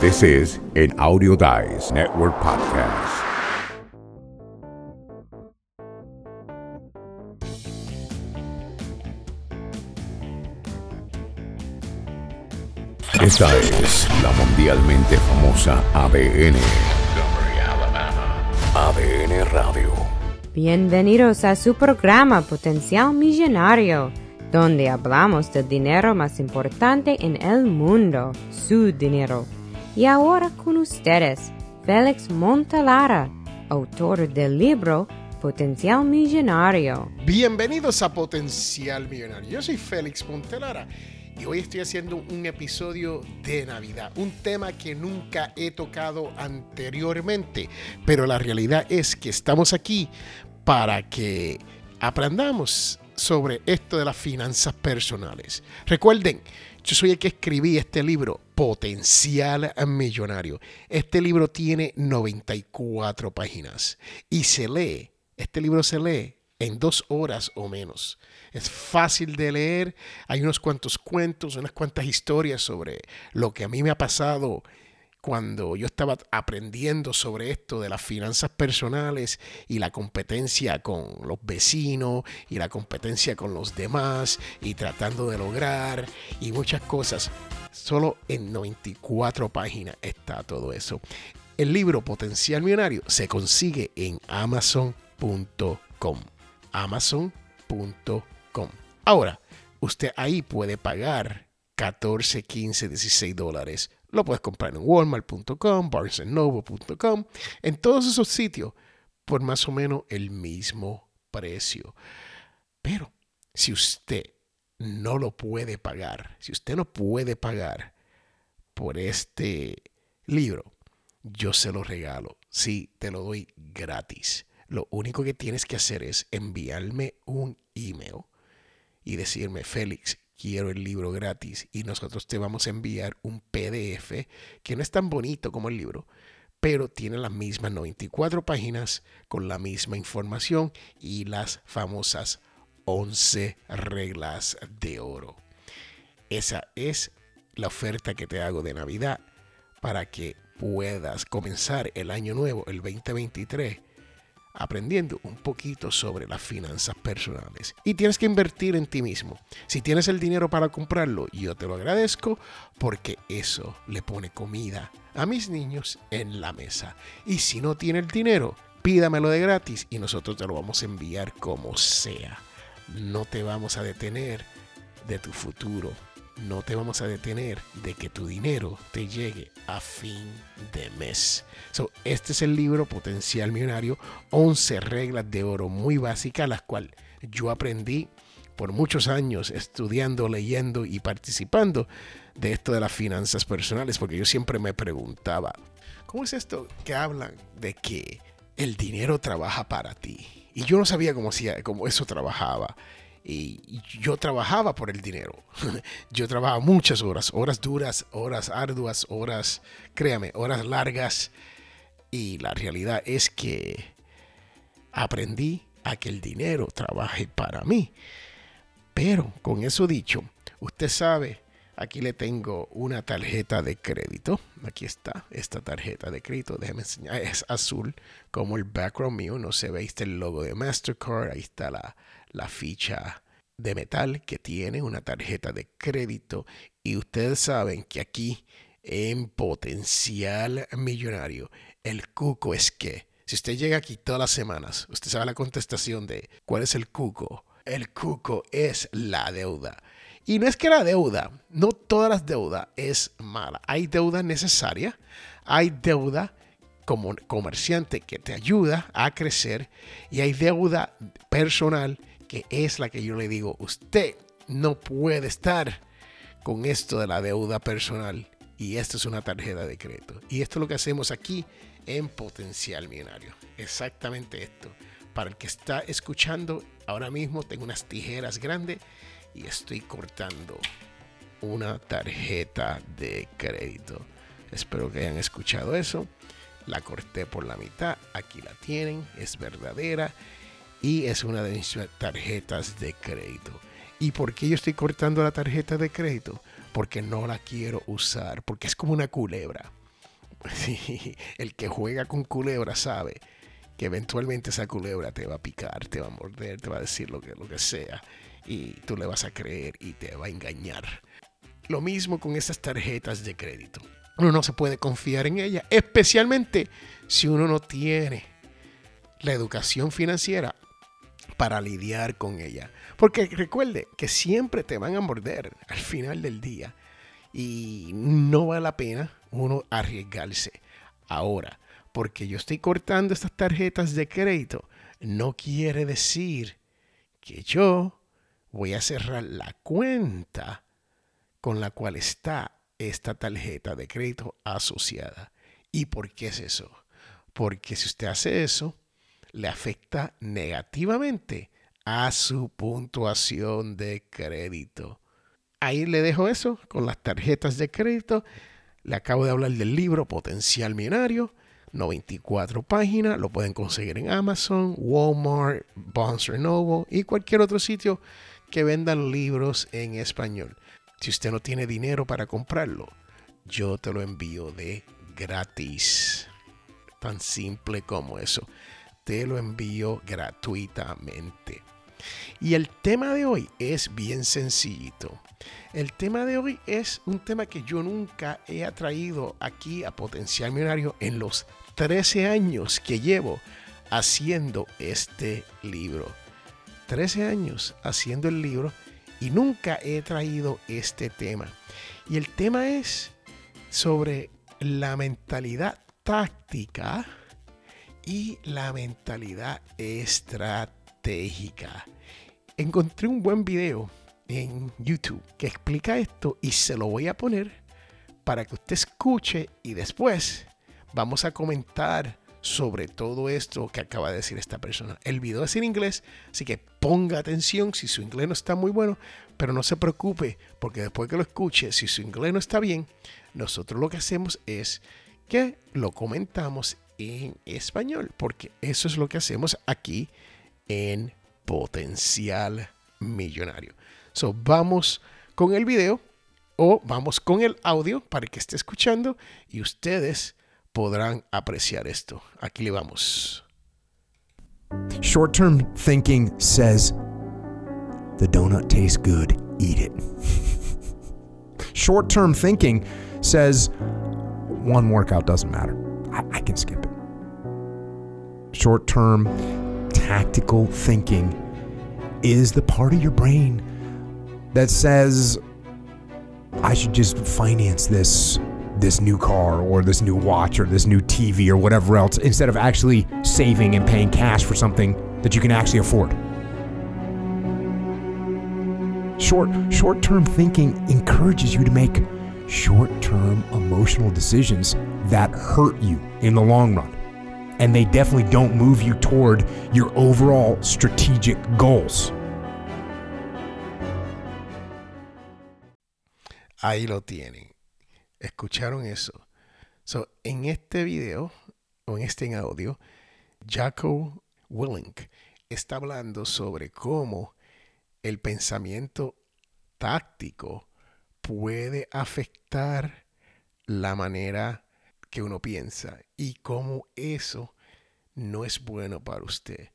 This is an Audio Dice Network podcast. Esta es la mundialmente famosa ADN. ADN Radio. Bienvenidos a su programa Potencial Millonario, donde hablamos del dinero más importante en el mundo, su dinero. Y ahora con ustedes, Félix Montalara, autor del libro Potencial Millonario. Bienvenidos a Potencial Millonario. Yo soy Félix Montelara y hoy estoy haciendo un episodio de Navidad, un tema que nunca he tocado anteriormente, pero la realidad es que estamos aquí para que aprendamos sobre esto de las finanzas personales. Recuerden, yo soy el que escribí este libro, Potencial Millonario. Este libro tiene 94 páginas y se lee, este libro se lee en dos horas o menos. Es fácil de leer, hay unos cuantos cuentos, unas cuantas historias sobre lo que a mí me ha pasado cuando yo estaba aprendiendo sobre esto de las finanzas personales y la competencia con los vecinos y la competencia con los demás y tratando de lograr y muchas cosas. Solo en 94 páginas está todo eso. El libro Potencial Millonario se consigue en amazon.com. Amazon.com. Ahora, usted ahí puede pagar 14, 15, 16 dólares. Lo puedes comprar en walmart.com, barnesandnoble.com, en todos esos sitios por más o menos el mismo precio. Pero si usted no lo puede pagar, si usted no puede pagar por este libro, yo se lo regalo. Sí, te lo doy gratis. Lo único que tienes que hacer es enviarme un email y decirme, Félix, quiero el libro gratis y nosotros te vamos a enviar un PDF que no es tan bonito como el libro, pero tiene las mismas 94 páginas con la misma información y las famosas 11 reglas de oro. Esa es la oferta que te hago de Navidad para que puedas comenzar el año nuevo, el 2023, aprendiendo un poquito sobre las finanzas personales. Y tienes que invertir en ti mismo. Si tienes el dinero para comprarlo, yo te lo agradezco porque eso le pone comida a mis niños en la mesa. Y si no tiene el dinero, pídamelo de gratis y nosotros te lo vamos a enviar como sea. No te vamos a detener de tu futuro no te vamos a detener de que tu dinero te llegue a fin de mes. So, este es el libro Potencial Millonario, 11 reglas de oro muy básicas, las cuales yo aprendí por muchos años estudiando, leyendo y participando de esto de las finanzas personales, porque yo siempre me preguntaba, ¿cómo es esto que hablan de que el dinero trabaja para ti? Y yo no sabía cómo, cómo eso trabajaba. Y yo trabajaba por el dinero. yo trabajaba muchas horas, horas duras, horas arduas, horas, créame, horas largas. Y la realidad es que aprendí a que el dinero trabaje para mí. Pero con eso dicho, usted sabe, aquí le tengo una tarjeta de crédito. Aquí está, esta tarjeta de crédito. Déjeme enseñar. Es azul, como el background mío. No se ve, está el logo de Mastercard. Ahí está la, la ficha de metal que tiene una tarjeta de crédito y ustedes saben que aquí en potencial millonario el cuco es que si usted llega aquí todas las semanas, usted sabe la contestación de cuál es el cuco. El cuco es la deuda. Y no es que la deuda, no todas las deudas es mala. Hay deuda necesaria, hay deuda como comerciante que te ayuda a crecer y hay deuda personal que es la que yo le digo, usted no puede estar con esto de la deuda personal y esto es una tarjeta de crédito. Y esto es lo que hacemos aquí en Potencial Millonario. Exactamente esto. Para el que está escuchando, ahora mismo tengo unas tijeras grandes y estoy cortando una tarjeta de crédito. Espero que hayan escuchado eso. La corté por la mitad. Aquí la tienen. Es verdadera y es una de mis tarjetas de crédito. ¿Y por qué yo estoy cortando la tarjeta de crédito? Porque no la quiero usar, porque es como una culebra. el que juega con culebra sabe que eventualmente esa culebra te va a picar, te va a morder, te va a decir lo que, lo que sea y tú le vas a creer y te va a engañar. Lo mismo con esas tarjetas de crédito. Uno no se puede confiar en ellas, especialmente si uno no tiene la educación financiera para lidiar con ella. Porque recuerde que siempre te van a morder al final del día y no vale la pena uno arriesgarse. Ahora, porque yo estoy cortando estas tarjetas de crédito, no quiere decir que yo voy a cerrar la cuenta con la cual está esta tarjeta de crédito asociada. ¿Y por qué es eso? Porque si usted hace eso, le afecta negativamente a su puntuación de crédito. Ahí le dejo eso con las tarjetas de crédito. Le acabo de hablar del libro Potencial Millonario, 94 páginas. Lo pueden conseguir en Amazon, Walmart, Bonds Renovo y cualquier otro sitio que vendan libros en español. Si usted no tiene dinero para comprarlo, yo te lo envío de gratis. Tan simple como eso. Te lo envío gratuitamente. Y el tema de hoy es bien sencillito. El tema de hoy es un tema que yo nunca he atraído aquí a Potencial Millonario en los 13 años que llevo haciendo este libro. 13 años haciendo el libro y nunca he traído este tema. Y el tema es sobre la mentalidad táctica y la mentalidad estratégica. Encontré un buen video en YouTube que explica esto y se lo voy a poner para que usted escuche y después vamos a comentar sobre todo esto que acaba de decir esta persona. El video es en inglés, así que ponga atención si su inglés no está muy bueno, pero no se preocupe porque después que lo escuche, si su inglés no está bien, nosotros lo que hacemos es que lo comentamos en español, porque eso es lo que hacemos aquí en Potencial Millonario. So, vamos con el video o vamos con el audio para que esté escuchando y ustedes podrán apreciar esto. Aquí le vamos. Short term thinking says the donut tastes good, eat it. Short term thinking says one workout doesn't matter. I, I can skip it. Short term tactical thinking is the part of your brain that says I should just finance this this new car or this new watch or this new TV or whatever else instead of actually saving and paying cash for something that you can actually afford. Short short-term thinking encourages you to make short-term emotional decisions that hurt you in the long run. And they definitely don't move you toward your overall strategic goals. Ahí lo tienen. ¿Escucharon eso? So, en este video, o en este audio, Jaco Willink está hablando sobre cómo el pensamiento táctico puede afectar la manera que uno piensa y cómo eso no es bueno para usted.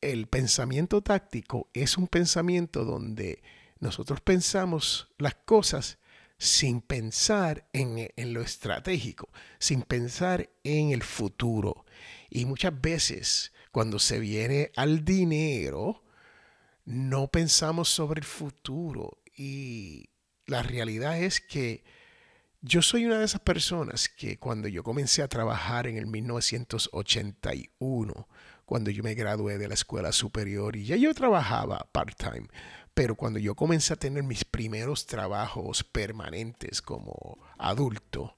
El pensamiento táctico es un pensamiento donde nosotros pensamos las cosas sin pensar en, lo estratégico, sin pensar en el futuro. Y muchas veces cuando se viene al dinero, no pensamos sobre el futuro. Y la realidad es que yo soy una de esas personas que cuando yo comencé a trabajar en el 1981, cuando yo me gradué de la escuela superior y ya yo trabajaba part-time, pero cuando yo comencé a tener mis primeros trabajos permanentes como adulto,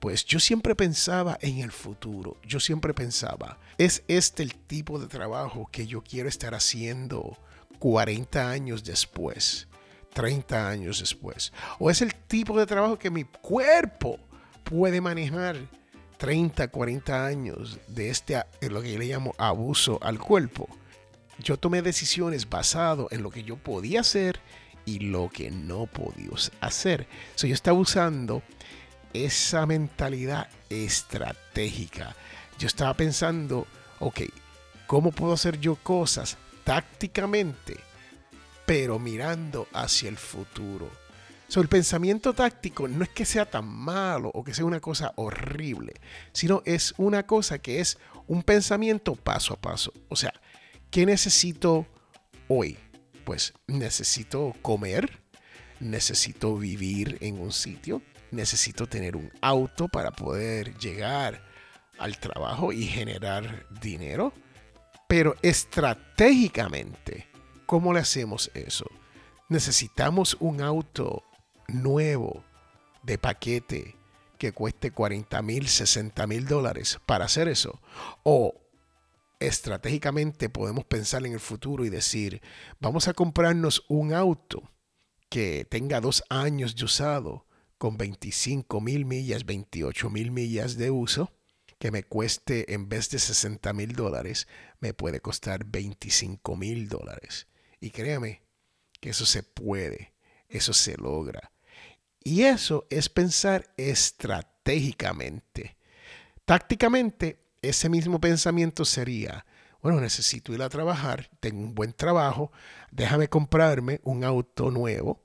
pues yo siempre pensaba en el futuro. Yo siempre pensaba, ¿es este el tipo de trabajo que yo quiero estar haciendo 40 años después? 30 años después. O es el tipo de trabajo que mi cuerpo puede manejar 30, 40 años de este, lo que yo le llamo abuso al cuerpo yo tomé decisiones basado en lo que yo podía hacer y lo que no podía hacer. So, yo estaba usando esa mentalidad estratégica. Yo estaba pensando, ok, ¿cómo puedo hacer yo cosas tácticamente, pero mirando hacia el futuro? So, el pensamiento táctico no es que sea tan malo o que sea una cosa horrible, sino es una cosa que es un pensamiento paso a paso. O sea, ¿qué necesito hoy? Pues necesito comer, necesito vivir en un sitio, necesito tener un auto para poder llegar al trabajo y generar dinero. Pero estratégicamente, ¿cómo le hacemos eso? Necesitamos un auto nuevo de paquete que cueste 40 mil, 60 mil dólares para hacer eso. O estratégicamente podemos pensar en el futuro y decir, vamos a comprarnos un auto que tenga dos años de usado con 25 mil millas, 28 mil millas de uso, que me cueste en vez de 60 mil dólares, me puede costar 25 mil dólares. Y créame que eso se puede, eso se logra. Y eso es pensar estratégicamente. Tácticamente, ese mismo pensamiento sería, bueno, necesito ir a trabajar, tengo un buen trabajo, déjame comprarme un auto nuevo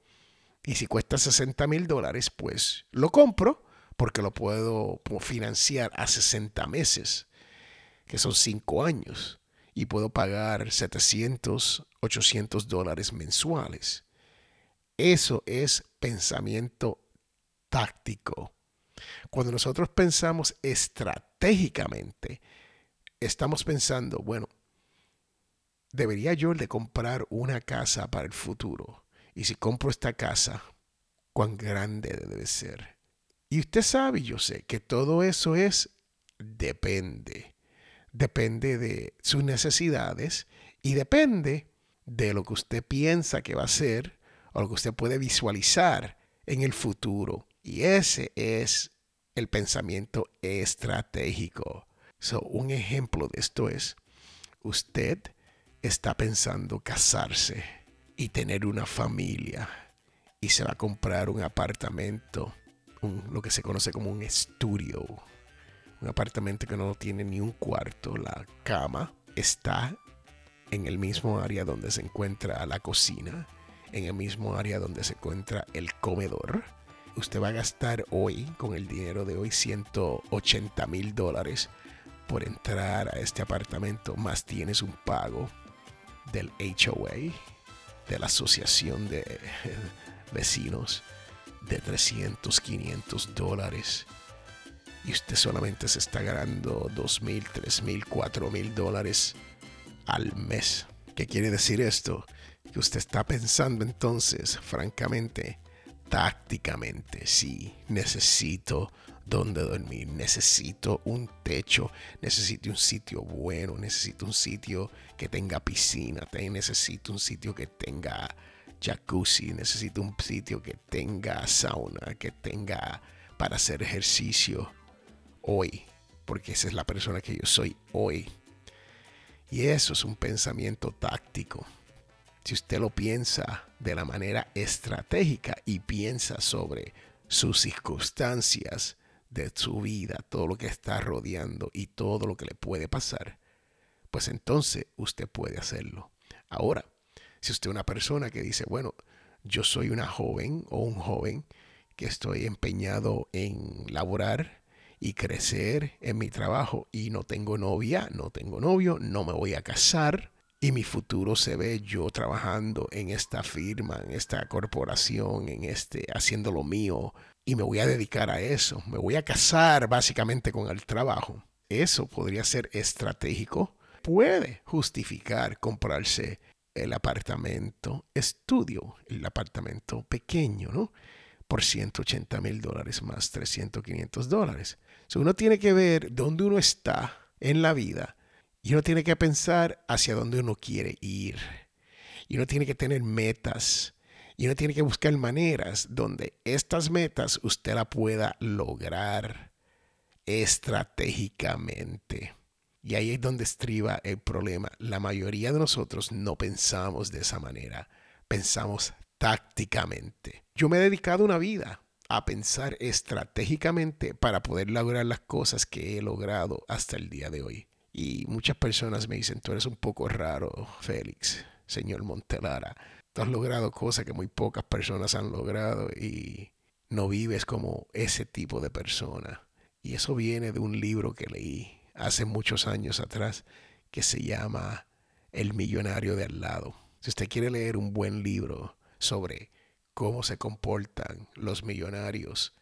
y si cuesta 60 mil dólares, pues lo compro porque lo puedo financiar a 60 meses, que son 5 años, y puedo pagar 700, 800 dólares mensuales. Eso es pensamiento táctico. Cuando nosotros pensamos estratégicamente, estamos pensando, bueno, debería yo de comprar una casa para el futuro. Y si compro esta casa, ¿cuán grande debe ser? Y usted sabe, yo sé, que todo eso es depende. Depende de sus necesidades y depende de lo que usted piensa que va a ser o lo que usted puede visualizar en el futuro. Y ese es el pensamiento estratégico. So, un ejemplo de esto es, usted está pensando casarse y tener una familia y se va a comprar un apartamento, lo que se conoce como un estudio, un apartamento que no tiene ni un cuarto, la cama está en el mismo área donde se encuentra la cocina en el mismo área donde se encuentra el comedor. Usted va a gastar hoy, con el dinero de hoy, 180 mil dólares por entrar a este apartamento, más tienes un pago del HOA, de la Asociación de Vecinos, de 300, 500 dólares. Y usted solamente se está ganando 2 mil, 3 mil, 4 mil dólares al mes. ¿Qué quiere decir esto? que usted está pensando entonces, francamente, tácticamente, sí, necesito donde dormir, necesito un techo, necesito un sitio bueno, necesito un sitio que tenga piscina, necesito un sitio que tenga jacuzzi, necesito un sitio que tenga sauna, que tenga para hacer ejercicio hoy, porque esa es la persona que yo soy hoy. Y eso es un pensamiento táctico si usted lo piensa de la manera estratégica y piensa sobre sus circunstancias de su vida, todo lo que está rodeando y todo lo que le puede pasar, pues entonces usted puede hacerlo. Ahora, si usted es una persona que dice, bueno, yo soy una joven o un joven que estoy empeñado en laborar y crecer en mi trabajo y no tengo novia, no tengo novio, no me voy a casar, y mi futuro se ve yo trabajando en esta firma, en esta corporación, en este, haciendo lo mío, y me voy a dedicar a eso. Me voy a casar básicamente con el trabajo. Eso podría ser estratégico. Puede justificar comprarse el apartamento estudio, el apartamento pequeño, ¿no? Por 180 mil dólares más 300, 500 dólares. uno tiene que ver dónde uno está en la vida y uno tiene que pensar hacia dónde uno quiere ir. Y uno tiene que tener metas. Y uno tiene que buscar maneras donde estas metas usted la pueda lograr estratégicamente. Y ahí es donde estriba el problema. La mayoría de nosotros no pensamos de esa manera. Pensamos tácticamente. Yo me he dedicado una vida a pensar estratégicamente para poder lograr las cosas que he logrado hasta el día de hoy. Y muchas personas me dicen, tú eres un poco raro, Félix, señor Montelara. Tú has logrado cosas que muy pocas personas han logrado y no vives como ese tipo de persona. Y eso viene de un libro que leí hace muchos años atrás que se llama El millonario de al lado. Si usted quiere leer un buen libro sobre cómo se comportan los millonarios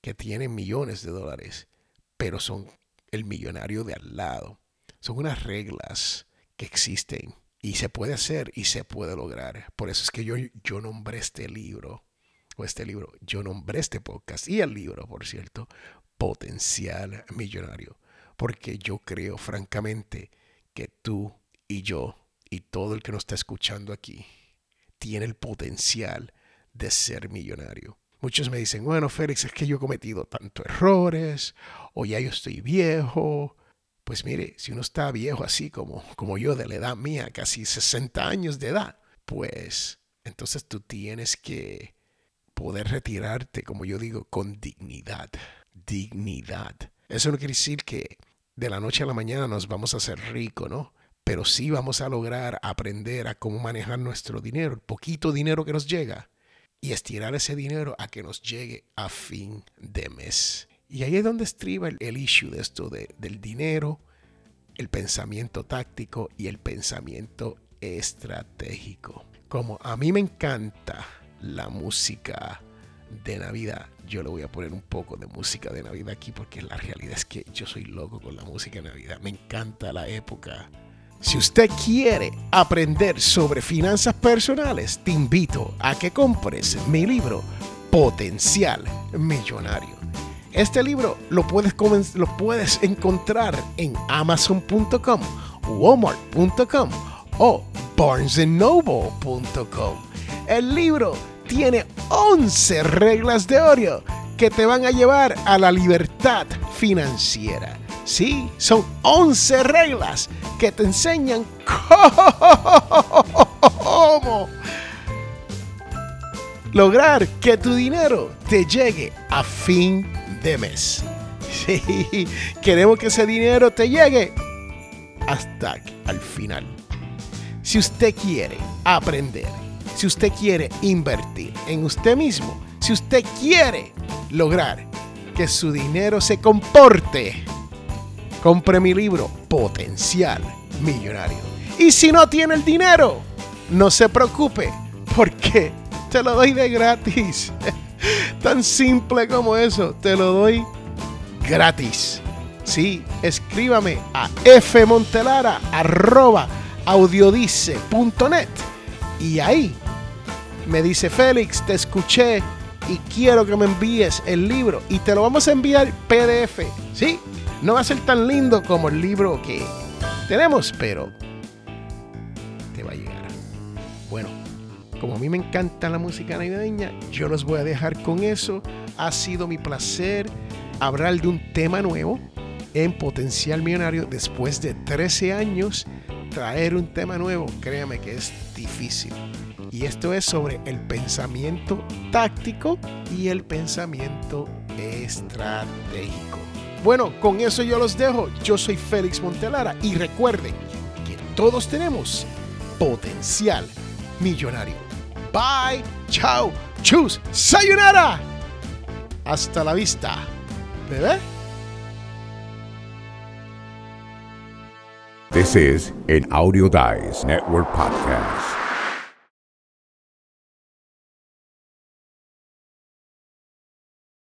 que tienen millones de dólares, pero son el millonario de al lado, son unas reglas que existen y se puede hacer y se puede lograr. Por eso es que yo, yo nombré este libro, o este libro, yo nombré este podcast y el libro, por cierto, Potencial Millonario. Porque yo creo francamente que tú y yo y todo el que nos está escuchando aquí tiene el potencial de ser millonario. Muchos me dicen, bueno, Félix, es que yo he cometido tantos errores, o ya yo estoy viejo, pues mire, si uno está viejo así como, como yo, de la edad mía, casi 60 años de edad, pues entonces tú tienes que poder retirarte, como yo digo, con dignidad. Dignidad. Eso no quiere decir que de la noche a la mañana nos vamos a hacer ricos, ¿no? Pero sí vamos a lograr aprender a cómo manejar nuestro dinero, el poquito dinero que nos llega, y estirar ese dinero a que nos llegue a fin de mes. Y ahí es donde estriba el, issue de esto del dinero, el pensamiento táctico y el pensamiento estratégico. Como a mí me encanta la música de Navidad, yo le voy a poner un poco de música de Navidad aquí porque la realidad es que yo soy loco con la música de Navidad. Me encanta la época. Si usted quiere aprender sobre finanzas personales, te invito a que compres mi libro Potencial Millonario. Este libro lo puedes, lo puedes encontrar en amazon.com, walmart.com o barnesandnoble.com. El libro tiene 11 reglas de oro que te van a llevar a la libertad financiera. Sí, son 11 reglas que te enseñan cómo lograr que tu dinero te llegue a fin de mes. Sí, queremos que ese dinero te llegue hasta al final. Si usted quiere aprender, si usted quiere invertir en usted mismo, si usted quiere lograr que su dinero se comporte, compre mi libro Potencial Millonario. Y si no tiene el dinero, no se preocupe, porque te lo doy de gratis. Tan simple como eso, te lo doy gratis. Sí, escríbame a fmontelara.audiodice.net y ahí me dice Félix, te escuché y quiero que me envíes el libro y te lo vamos a enviar PDF. Sí, no va a ser tan lindo como el libro que tenemos, pero te va a llegar. Bueno, como a mí me encanta la música navideña, yo los voy a dejar con eso. Ha sido mi placer hablar de un tema nuevo en Potencial Millonario después de 13 años. Traer un tema nuevo, créame que es difícil. Y esto es sobre el pensamiento táctico y el pensamiento estratégico. Bueno, con eso yo los dejo. Yo soy Félix Montelara y recuerden que todos tenemos potencial millonario. Bye, chao, chus, sayonara. Hasta la vista, bebé. This is an Audio Dice Network podcast.